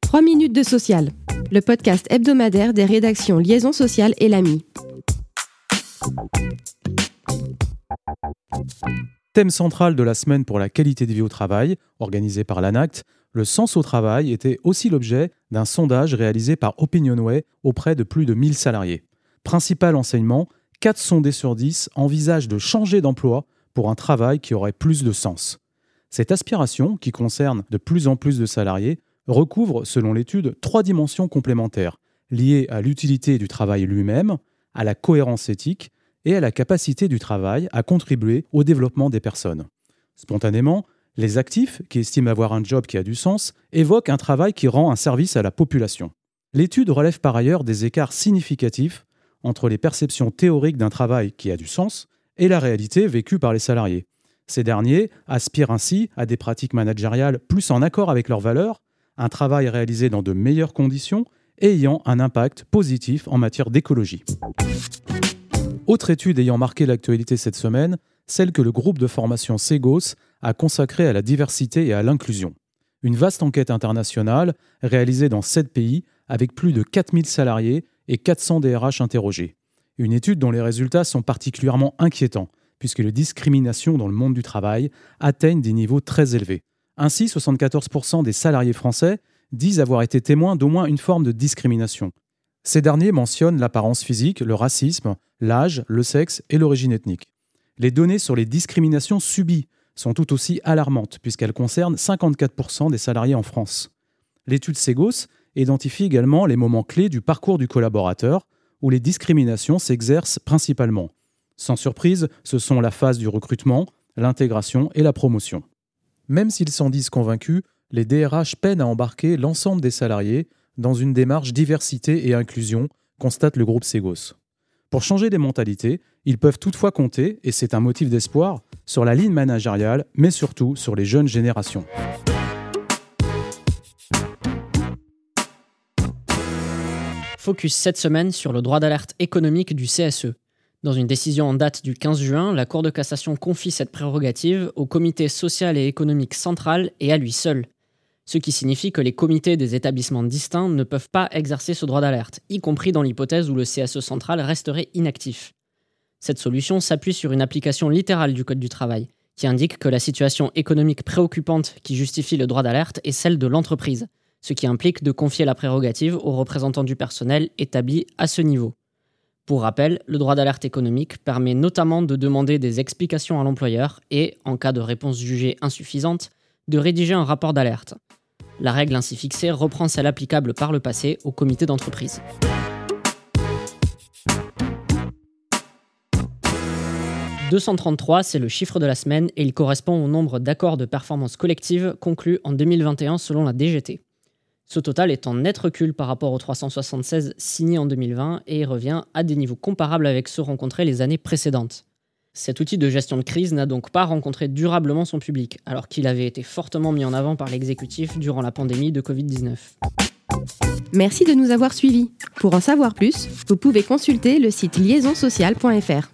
3 minutes de social, le podcast hebdomadaire des rédactions Liaison sociale et l'AMI. Thème central de la semaine pour la qualité de vie au travail, organisé par l'ANACT, le sens au travail était aussi l'objet d'un sondage réalisé par Opinionway auprès de plus de 1000 salariés. Principal enseignement, 4 sondés sur 10 envisagent de changer d'emploi pour un travail qui aurait plus de sens. Cette aspiration, qui concerne de plus en plus de salariés, recouvre, selon l'étude, trois dimensions complémentaires, liées à l'utilité du travail lui-même, à la cohérence éthique et à la capacité du travail à contribuer au développement des personnes. Spontanément, les actifs, qui estiment avoir un job qui a du sens, évoquent un travail qui rend un service à la population. L'étude relève par ailleurs des écarts significatifs entre les perceptions théoriques d'un travail qui a du sens et la réalité vécue par les salariés. Ces derniers aspirent ainsi à des pratiques managériales plus en accord avec leurs valeurs, un travail réalisé dans de meilleures conditions et ayant un impact positif en matière d'écologie. Autre étude ayant marqué l'actualité cette semaine, celle que le groupe de formation Segos a consacrée à la diversité et à l'inclusion. Une vaste enquête internationale réalisée dans sept pays avec plus de 4000 salariés et 400 DRH interrogés. Une étude dont les résultats sont particulièrement inquiétants, puisque les discriminations dans le monde du travail atteignent des niveaux très élevés. Ainsi, 74% des salariés français disent avoir été témoins d'au moins une forme de discrimination. Ces derniers mentionnent l'apparence physique, le racisme, l'âge, le sexe et l'origine ethnique. Les données sur les discriminations subies sont tout aussi alarmantes, puisqu'elles concernent 54% des salariés en France. L'étude Segos identifie également les moments clés du parcours du collaborateur, où les discriminations s'exercent principalement. Sans surprise, ce sont la phase du recrutement, l'intégration et la promotion. Même s'ils s'en disent convaincus, les DRH peinent à embarquer l'ensemble des salariés dans une démarche diversité et inclusion, constate le groupe Segos. Pour changer des mentalités, ils peuvent toutefois compter, et c'est un motif d'espoir, sur la ligne managériale, mais surtout sur les jeunes générations. Focus cette semaine sur le droit d'alerte économique du CSE. Dans une décision en date du 15 juin, la Cour de cassation confie cette prérogative au Comité social et économique central et à lui seul. Ce qui signifie que les comités des établissements distincts ne peuvent pas exercer ce droit d'alerte, y compris dans l'hypothèse où le CSE central resterait inactif. Cette solution s'appuie sur une application littérale du Code du travail, qui indique que la situation économique préoccupante qui justifie le droit d'alerte est celle de l'entreprise, ce qui implique de confier la prérogative aux représentants du personnel établis à ce niveau. Pour rappel, le droit d'alerte économique permet notamment de demander des explications à l'employeur et, en cas de réponse jugée insuffisante, de rédiger un rapport d'alerte. La règle ainsi fixée reprend celle applicable par le passé au comité d'entreprise. « 233, c'est le chiffre de la semaine et il correspond au nombre d'accords de performance collective conclus en 2021 selon la DGT. Ce total est en net recul par rapport aux 376 signés en 2020 et revient à des niveaux comparables avec ceux rencontrés les années précédentes. Cet outil de gestion de crise n'a donc pas rencontré durablement son public, alors qu'il avait été fortement mis en avant par l'exécutif durant la pandémie de Covid-19. Merci de nous avoir suivis. Pour en savoir plus, vous pouvez consulter le site liaisonsocial.fr.